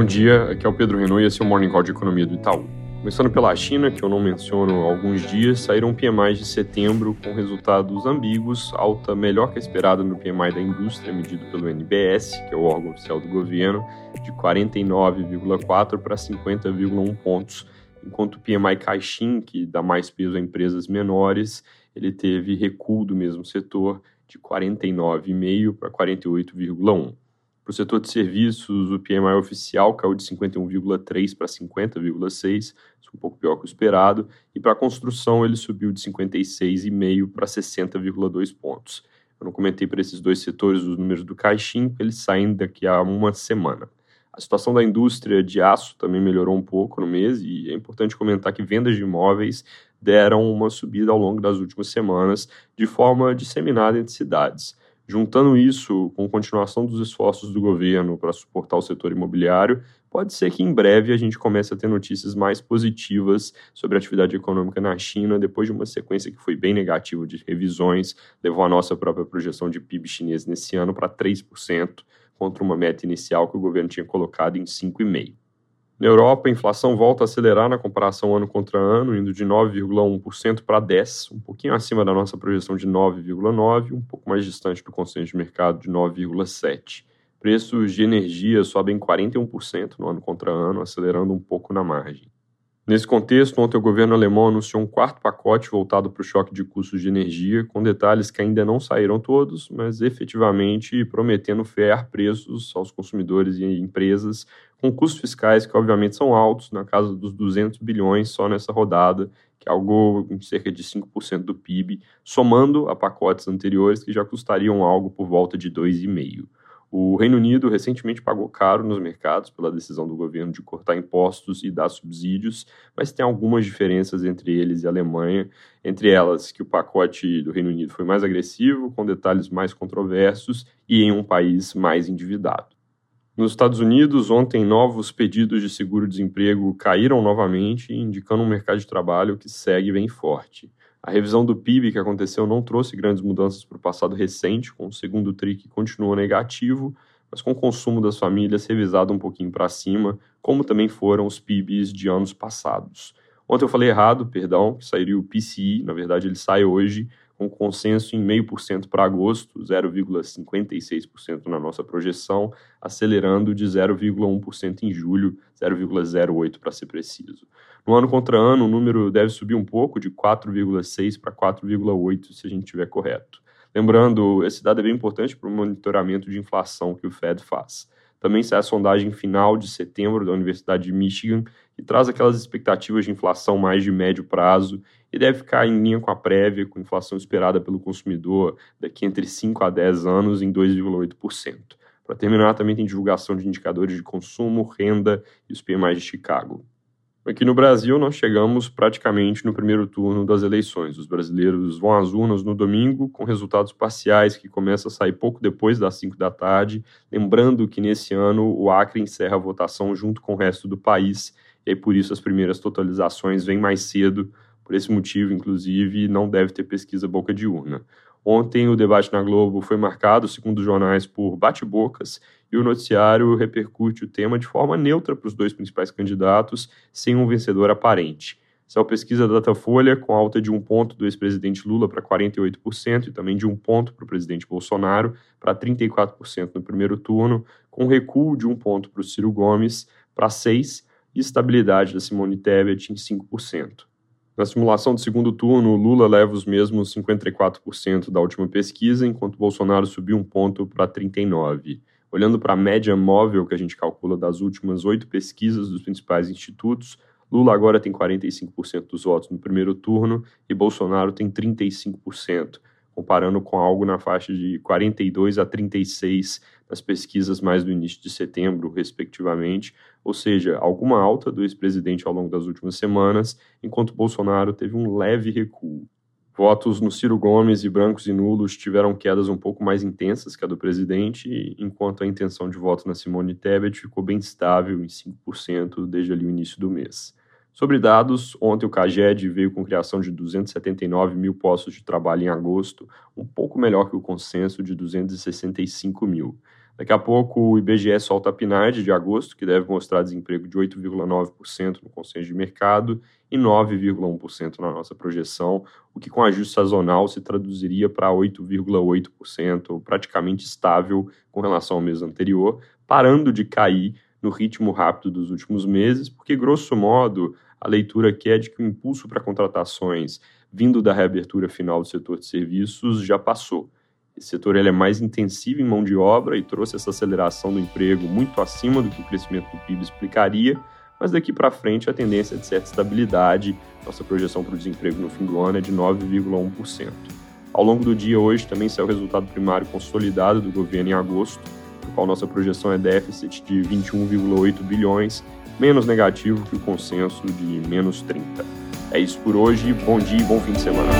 Bom dia, aqui é o Pedro Renault e esse é o Morning Call de Economia do Itaú. Começando pela China, que eu não menciono há alguns dias, saíram PMIs de setembro com resultados ambíguos, alta melhor que a esperada no PMI da indústria, medido pelo NBS, que é o órgão oficial do governo, de 49,4 para 50,1 pontos, enquanto o PMI Caixin, que dá mais peso a empresas menores, ele teve recuo do mesmo setor de 49,5 para 48,1. Para o setor de serviços, o PMI oficial caiu de 51,3 para 50,6, um pouco pior que o esperado, e para a construção ele subiu de 56,5 para 60,2 pontos. Eu não comentei para esses dois setores os números do Caixin, eles saem daqui a uma semana. A situação da indústria de aço também melhorou um pouco no mês e é importante comentar que vendas de imóveis deram uma subida ao longo das últimas semanas de forma disseminada entre cidades. Juntando isso com continuação dos esforços do governo para suportar o setor imobiliário, pode ser que em breve a gente comece a ter notícias mais positivas sobre a atividade econômica na China, depois de uma sequência que foi bem negativa de revisões, levou a nossa própria projeção de PIB chinês nesse ano para 3%, contra uma meta inicial que o governo tinha colocado em 5,5%. Na Europa, a inflação volta a acelerar na comparação ano contra ano, indo de 9,1% para 10%, um pouquinho acima da nossa projeção de 9,9%, um pouco mais distante do consenso de mercado de 9,7%. Preços de energia sobem 41% no ano contra ano, acelerando um pouco na margem. Nesse contexto, ontem o governo alemão anunciou um quarto pacote voltado para o choque de custos de energia, com detalhes que ainda não saíram todos, mas efetivamente prometendo ferrar preços aos consumidores e empresas, com custos fiscais que obviamente são altos, na casa dos 200 bilhões só nessa rodada, que é algo em cerca de 5% do PIB, somando a pacotes anteriores que já custariam algo por volta de 2,5%. O Reino Unido recentemente pagou caro nos mercados pela decisão do governo de cortar impostos e dar subsídios, mas tem algumas diferenças entre eles e a Alemanha, entre elas que o pacote do Reino Unido foi mais agressivo, com detalhes mais controversos e em um país mais endividado. Nos Estados Unidos, ontem novos pedidos de seguro-desemprego caíram novamente, indicando um mercado de trabalho que segue bem forte. A revisão do PIB que aconteceu não trouxe grandes mudanças para o passado recente, com o segundo TRI que continuou negativo, mas com o consumo das famílias revisado um pouquinho para cima, como também foram os PIBs de anos passados. Ontem eu falei errado, perdão, que sairia o PCI, na verdade ele sai hoje, com consenso em 0,5% para agosto, 0,56% na nossa projeção, acelerando de 0,1% em julho, 0,08% para ser preciso. No ano contra ano, o número deve subir um pouco, de 4,6% para 4,8%, se a gente estiver correto. Lembrando, esse dado é bem importante para o monitoramento de inflação que o Fed faz. Também sai a sondagem final de setembro da Universidade de Michigan, que traz aquelas expectativas de inflação mais de médio prazo e deve ficar em linha com a prévia, com inflação esperada pelo consumidor daqui entre 5 a 10 anos em 2,8%. Para terminar, também tem divulgação de indicadores de consumo, renda e os PMI de Chicago. Aqui no Brasil, nós chegamos praticamente no primeiro turno das eleições. Os brasileiros vão às urnas no domingo, com resultados parciais que começam a sair pouco depois das 5 da tarde. Lembrando que nesse ano o Acre encerra a votação junto com o resto do país, e por isso as primeiras totalizações vêm mais cedo. Por esse motivo, inclusive, não deve ter pesquisa boca de urna. Ontem, o debate na Globo foi marcado, segundo os jornais, por bate-bocas e o noticiário repercute o tema de forma neutra para os dois principais candidatos, sem um vencedor aparente. A pesquisa da Datafolha, com alta de um ponto do ex-presidente Lula para 48% e também de um ponto para o presidente Bolsonaro para 34% no primeiro turno, com recuo de um ponto para o Ciro Gomes para 6% e estabilidade da Simone Tebet em 5%. Na simulação do segundo turno, Lula leva os mesmos 54% da última pesquisa, enquanto Bolsonaro subiu um ponto para 39%. Olhando para a média móvel que a gente calcula das últimas oito pesquisas dos principais institutos, Lula agora tem 45% dos votos no primeiro turno e Bolsonaro tem 35%, comparando com algo na faixa de 42 a 36 nas pesquisas mais do início de setembro, respectivamente, ou seja, alguma alta do ex-presidente ao longo das últimas semanas, enquanto Bolsonaro teve um leve recuo. Votos no Ciro Gomes e brancos e nulos tiveram quedas um pouco mais intensas que a do presidente, enquanto a intenção de voto na Simone Tebet ficou bem estável em 5% desde ali o início do mês. Sobre dados, ontem o CAGED veio com criação de 279 mil postos de trabalho em agosto, um pouco melhor que o consenso de 265 mil. Daqui a pouco o IBGE solta a PNAD de agosto, que deve mostrar desemprego de 8,9% no consenso de mercado e 9,1% na nossa projeção, o que com ajuste sazonal se traduziria para 8,8%, praticamente estável com relação ao mês anterior, parando de cair no ritmo rápido dos últimos meses, porque grosso modo a leitura aqui é de que o impulso para contratações vindo da reabertura final do setor de serviços já passou. Esse setor ele é mais intensivo em mão de obra e trouxe essa aceleração do emprego muito acima do que o crescimento do PIB explicaria, mas daqui para frente a tendência é de certa estabilidade. Nossa projeção para o desemprego no fim do ano é de 9,1%. Ao longo do dia hoje também saiu o resultado primário consolidado do governo em agosto, no qual nossa projeção é déficit de 21,8 bilhões, menos negativo que o consenso de menos 30. É isso por hoje, bom dia e bom fim de semana.